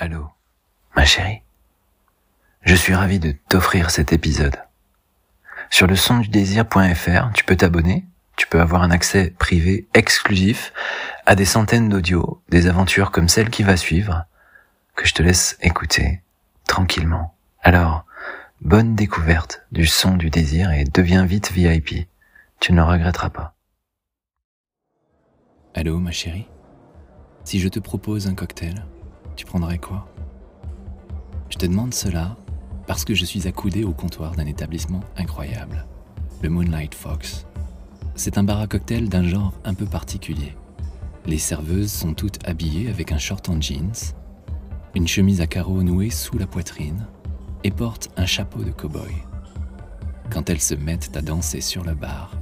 Allô, ma chérie? Je suis ravi de t'offrir cet épisode. Sur le son du tu peux t'abonner, tu peux avoir un accès privé exclusif à des centaines d'audios, des aventures comme celle qui va suivre, que je te laisse écouter tranquillement. Alors, bonne découverte du son du désir et deviens vite VIP. Tu ne le regretteras pas. Allô, ma chérie? Si je te propose un cocktail, tu prendrais quoi? Je te demande cela parce que je suis accoudé au comptoir d'un établissement incroyable, le Moonlight Fox. C'est un bar à cocktail d'un genre un peu particulier. Les serveuses sont toutes habillées avec un short en jeans, une chemise à carreaux nouée sous la poitrine et portent un chapeau de cow-boy. Quand elles se mettent à danser sur le bar,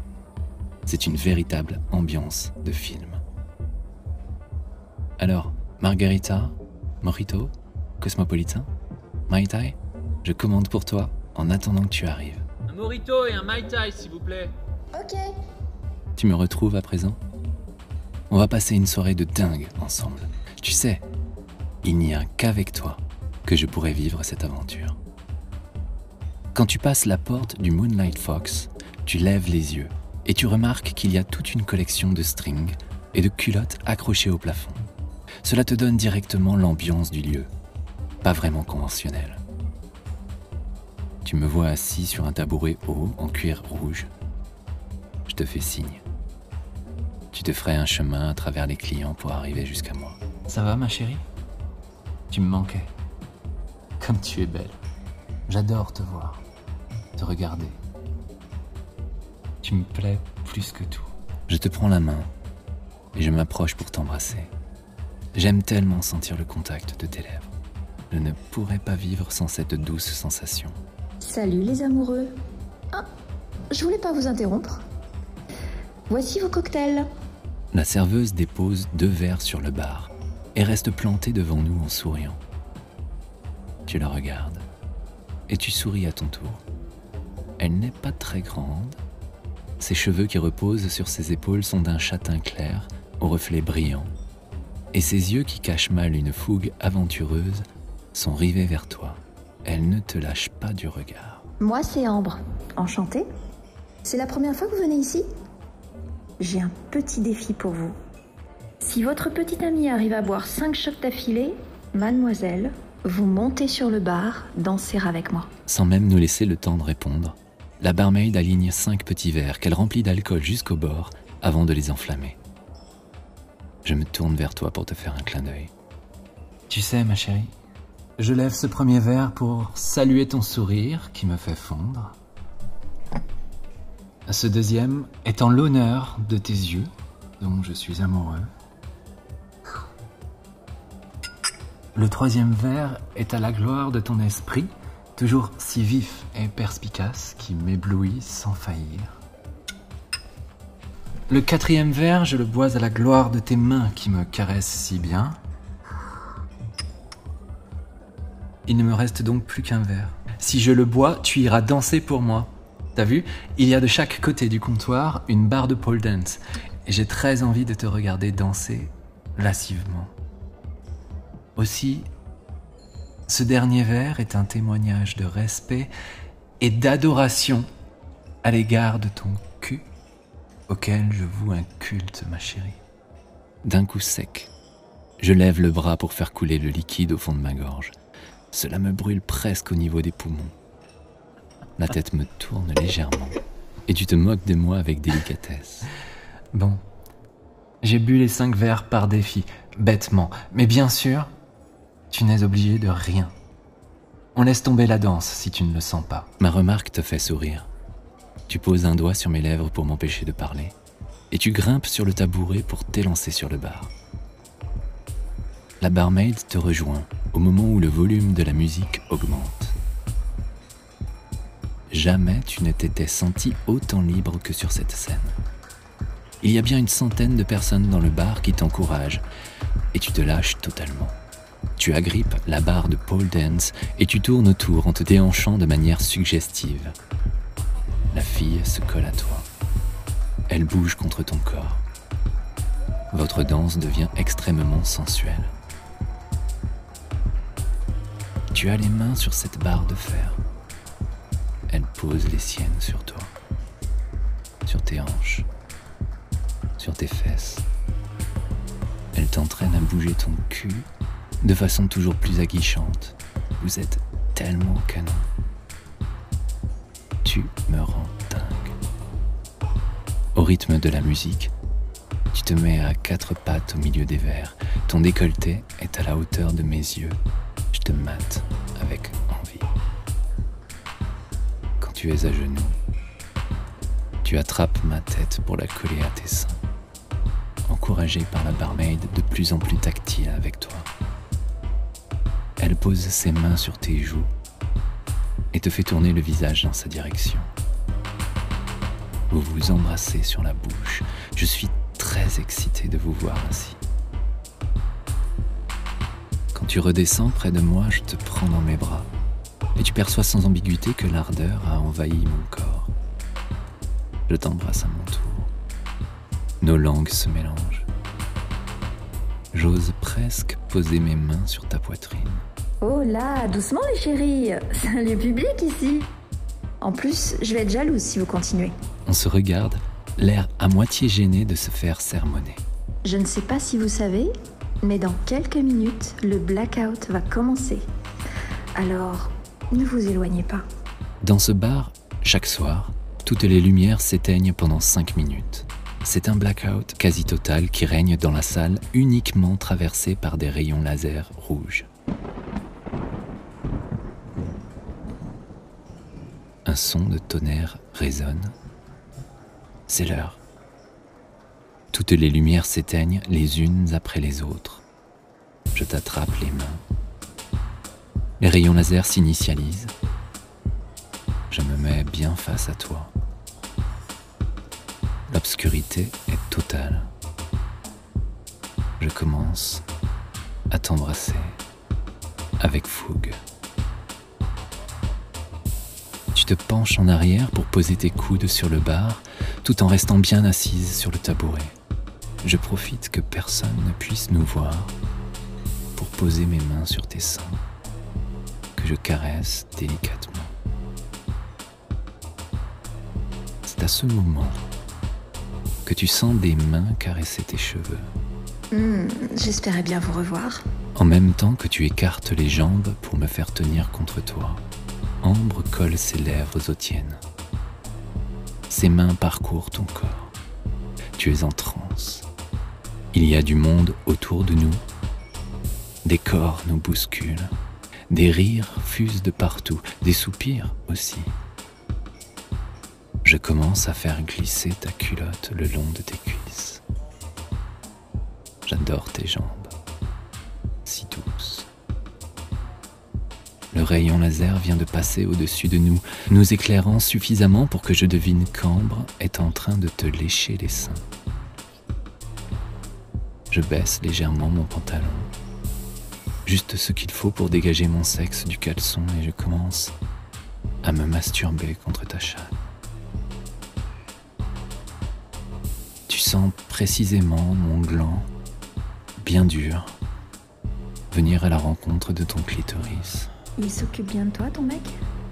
c'est une véritable ambiance de film. Alors, Margarita, Mojito, Cosmopolitain, Mai Tai, je commande pour toi en attendant que tu arrives. Un Morito et un Mai Tai, s'il vous plaît. Ok. Tu me retrouves à présent? On va passer une soirée de dingue ensemble. Tu sais, il n'y a qu'avec toi que je pourrais vivre cette aventure. Quand tu passes la porte du Moonlight Fox, tu lèves les yeux et tu remarques qu'il y a toute une collection de strings et de culottes accrochées au plafond. Cela te donne directement l'ambiance du lieu, pas vraiment conventionnel. Tu me vois assis sur un tabouret haut en cuir rouge. Je te fais signe. Tu te ferais un chemin à travers les clients pour arriver jusqu'à moi. Ça va, ma chérie? Tu me manquais. Comme tu es belle. J'adore te voir, te regarder. Tu me plais plus que tout. Je te prends la main et je m'approche pour t'embrasser. J'aime tellement sentir le contact de tes lèvres. Je ne pourrais pas vivre sans cette douce sensation. Salut les amoureux. Ah, je voulais pas vous interrompre. Voici vos cocktails. La serveuse dépose deux verres sur le bar et reste plantée devant nous en souriant. Tu la regardes et tu souris à ton tour. Elle n'est pas très grande. Ses cheveux qui reposent sur ses épaules sont d'un châtain clair au reflet brillant. Et ses yeux qui cachent mal une fougue aventureuse sont rivés vers toi. Elle ne te lâche pas du regard. Moi, c'est Ambre. Enchantée. C'est la première fois que vous venez ici? J'ai un petit défi pour vous. Si votre petite amie arrive à boire 5 chocs d'affilée, mademoiselle, vous montez sur le bar, danser avec moi. Sans même nous laisser le temps de répondre, la barmaid aligne cinq petits verres qu'elle remplit d'alcool jusqu'au bord avant de les enflammer. Je me tourne vers toi pour te faire un clin d'œil. Tu sais, ma chérie, je lève ce premier verre pour saluer ton sourire qui me fait fondre. Ce deuxième est en l'honneur de tes yeux, dont je suis amoureux. Le troisième verre est à la gloire de ton esprit, toujours si vif et perspicace, qui m'éblouit sans faillir. Le quatrième verre, je le bois à la gloire de tes mains qui me caressent si bien. Il ne me reste donc plus qu'un verre. Si je le bois, tu iras danser pour moi. T'as vu? Il y a de chaque côté du comptoir une barre de pole dance. J'ai très envie de te regarder danser lascivement. Aussi, ce dernier verre est un témoignage de respect et d'adoration à l'égard de ton cul auquel je voue un culte, ma chérie. D'un coup sec, je lève le bras pour faire couler le liquide au fond de ma gorge. Cela me brûle presque au niveau des poumons. La tête me tourne légèrement et tu te moques de moi avec délicatesse. Bon, j'ai bu les cinq verres par défi, bêtement, mais bien sûr, tu n'es obligé de rien. On laisse tomber la danse si tu ne le sens pas. Ma remarque te fait sourire. Tu poses un doigt sur mes lèvres pour m'empêcher de parler, et tu grimpes sur le tabouret pour t'élancer sur le bar. La barmaid te rejoint au moment où le volume de la musique augmente. Jamais tu ne t'étais senti autant libre que sur cette scène. Il y a bien une centaine de personnes dans le bar qui t'encouragent, et tu te lâches totalement. Tu agrippes la barre de pole dance et tu tournes autour en te déhanchant de manière suggestive. La fille se colle à toi. Elle bouge contre ton corps. Votre danse devient extrêmement sensuelle. Tu as les mains sur cette barre de fer. Elle pose les siennes sur toi, sur tes hanches, sur tes fesses. Elle t'entraîne à bouger ton cul de façon toujours plus aguichante. Vous êtes tellement canon. Tu me rends rythme de la musique, tu te mets à quatre pattes au milieu des verres. Ton décolleté est à la hauteur de mes yeux. Je te mate avec envie. Quand tu es à genoux, tu attrapes ma tête pour la coller à tes seins, encouragé par la barmaid de plus en plus tactile avec toi. Elle pose ses mains sur tes joues et te fait tourner le visage dans sa direction. Vous vous embrassez sur la bouche. Je suis très excité de vous voir ainsi. Quand tu redescends près de moi, je te prends dans mes bras et tu perçois sans ambiguïté que l'ardeur a envahi mon corps. Je t'embrasse à mon tour. Nos langues se mélangent. J'ose presque poser mes mains sur ta poitrine. Oh là, doucement les chéris, c'est un lieu public ici. En plus, je vais être jalouse si vous continuez. On se regarde, l'air à moitié gêné de se faire sermonner. Je ne sais pas si vous savez, mais dans quelques minutes, le blackout va commencer. Alors, ne vous éloignez pas. Dans ce bar, chaque soir, toutes les lumières s'éteignent pendant 5 minutes. C'est un blackout quasi total qui règne dans la salle uniquement traversée par des rayons laser rouges. Son de tonnerre résonne. C'est l'heure. Toutes les lumières s'éteignent les unes après les autres. Je t'attrape les mains. Les rayons laser s'initialisent. Je me mets bien face à toi. L'obscurité est totale. Je commence à t'embrasser avec fougue. Te penches en arrière pour poser tes coudes sur le bar tout en restant bien assise sur le tabouret. Je profite que personne ne puisse nous voir pour poser mes mains sur tes seins, que je caresse délicatement. C'est à ce moment que tu sens des mains caresser tes cheveux, Hmm, J'espérais bien vous revoir. en même temps que tu écartes les jambes pour me faire tenir contre toi. Ambre colle ses lèvres aux tiennes. Ses mains parcourent ton corps. Tu es en transe. Il y a du monde autour de nous. Des corps nous bousculent. Des rires fusent de partout. Des soupirs aussi. Je commence à faire glisser ta culotte le long de tes cuisses. J'adore tes jambes. Si douces. Le rayon laser vient de passer au-dessus de nous, nous éclairant suffisamment pour que je devine qu'Ambre est en train de te lécher les seins. Je baisse légèrement mon pantalon, juste ce qu'il faut pour dégager mon sexe du caleçon et je commence à me masturber contre ta chatte. Tu sens précisément mon gland, bien dur, venir à la rencontre de ton clitoris. Il s'occupe bien de toi, ton mec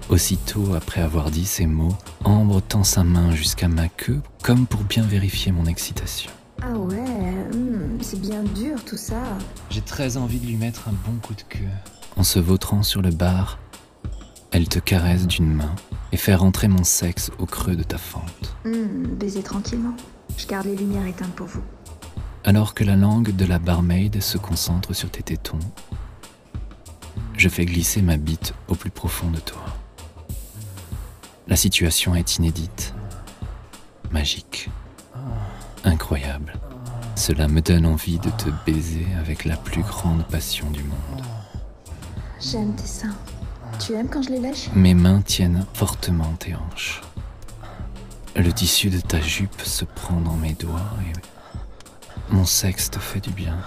Aussitôt après avoir dit ces mots, Ambre tend sa main jusqu'à ma queue comme pour bien vérifier mon excitation. Ah ouais, hmm, c'est bien dur tout ça. J'ai très envie de lui mettre un bon coup de queue. En se vautrant sur le bar, elle te caresse d'une main et fait rentrer mon sexe au creux de ta fente. Hmm, baiser tranquillement. Je garde les lumières éteintes pour vous. Alors que la langue de la barmaid se concentre sur tes tétons, je fais glisser ma bite au plus profond de toi. La situation est inédite, magique, incroyable. Cela me donne envie de te baiser avec la plus grande passion du monde. J'aime tes seins. Tu aimes quand je les lèche? Mes mains tiennent fortement tes hanches. Le tissu de ta jupe se prend dans mes doigts et mon sexe te fait du bien.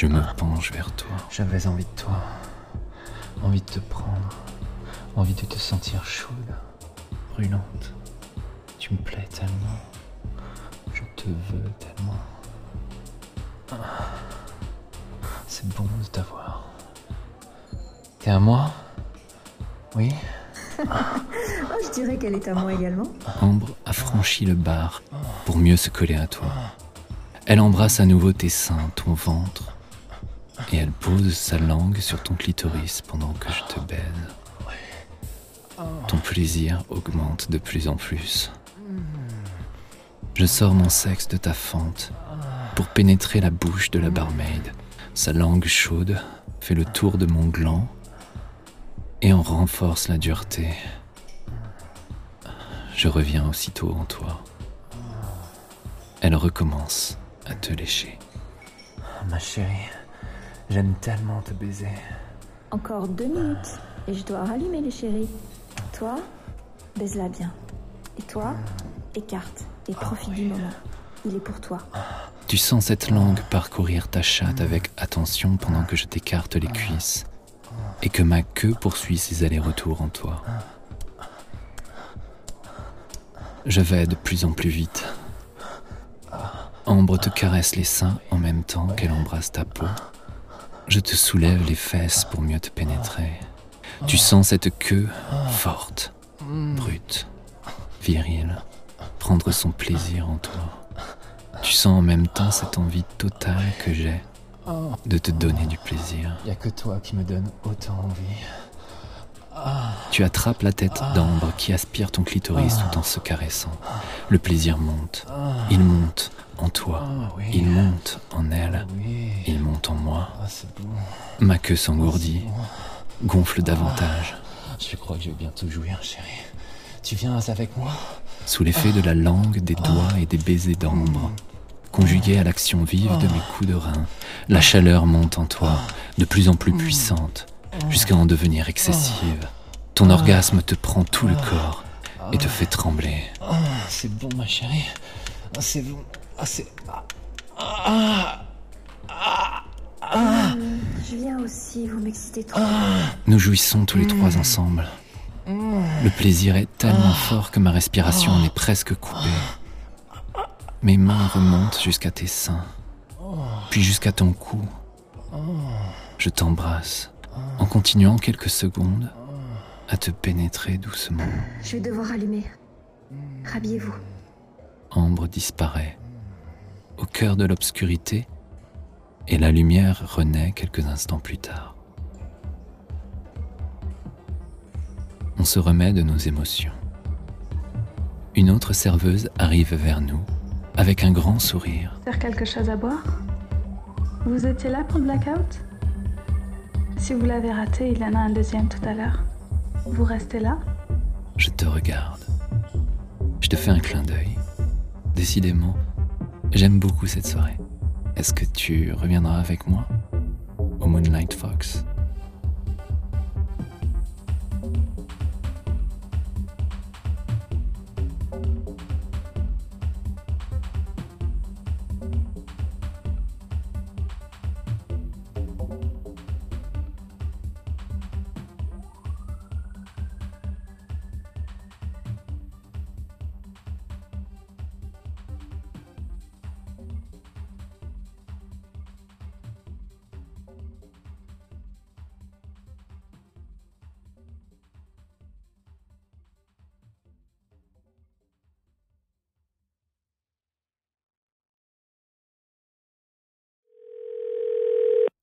Je me penche vers toi. J'avais envie de toi. Envie de te prendre. Envie de te sentir chaude, brûlante. Tu me plais tellement. Je te veux tellement. Ah. C'est bon de t'avoir. à moi? Oui? Oh, je dirais qu'elle est à moi également. Ambre a franchi le bar pour mieux se coller à toi. Elle embrasse à nouveau tes seins, ton ventre, et elle pose sa langue sur ton clitoris pendant que je te baise. Ton plaisir augmente de plus en plus. Je sors mon sexe de ta fente pour pénétrer la bouche de la barmaid. Sa langue chaude fait le tour de mon gland et en renforce la dureté. Je reviens aussitôt en toi. Elle recommence à te lécher. Ma chérie, j'aime tellement te baiser. Encore deux minutes et je dois rallumer les chéris. Toi, baise-la bien. Et toi, écarte et profite du moment. Il est pour toi. Tu sens cette langue parcourir ta chatte avec attention pendant que je t'écarte les cuisses et que ma queue poursuit ses allers-retours en toi. Je vais de plus en plus vite. Ambre te caresse les seins en même temps qu'elle embrasse ta peau. Je te soulève les fesses pour mieux te pénétrer. Tu sens cette queue forte, brute, virile, prendre son plaisir en toi. Tu sens en même temps cette envie totale que j'ai de te donner du plaisir. Y a que toi qui me donne autant envie. Tu attrapes la tête d'Ambre qui aspire ton clitoris tout en se caressant. Le plaisir monte. Il monte en toi. Il monte en elle. Il monte en moi. Ma queue s'engourdit, gonfle davantage. Je crois que je vais bientôt jouir, chérie. Tu viens avec moi? Sous l'effet de la langue, des doigts et des baisers d'ambre, conjugués à l'action vive de mes coups de rein, la chaleur monte en toi, de plus en plus puissante, jusqu'à en devenir excessive. Ton orgasme te prend tout le corps et te fait trembler. Ah, c'est bon, ma chérie. Ah, c'est bon. Ah, c'est. Ah, Je viens aussi, vous m'excitez trop. Nous jouissons tous les trois ensemble. Le plaisir est tellement fort que ma respiration en est presque coupée. Mes mains remontent jusqu'à tes seins, puis jusqu'à ton cou. Je t'embrasse, en continuant quelques secondes à te pénétrer doucement. Je vais devoir allumer. Rhabillez-vous. Ambre disparaît, au cœur de l'obscurité, et la lumière renaît quelques instants plus tard. On se remet de nos émotions. Une autre serveuse arrive vers nous avec un grand sourire. Faire quelque chose à boire? Vous étiez là pour le blackout? Si vous l'avez raté, il y en a un deuxième tout à l'heure. Vous restez là Je te regarde. Je te fais un clin d'œil. Décidément, j'aime beaucoup cette soirée. Est-ce que tu reviendras avec moi au Moonlight Fox?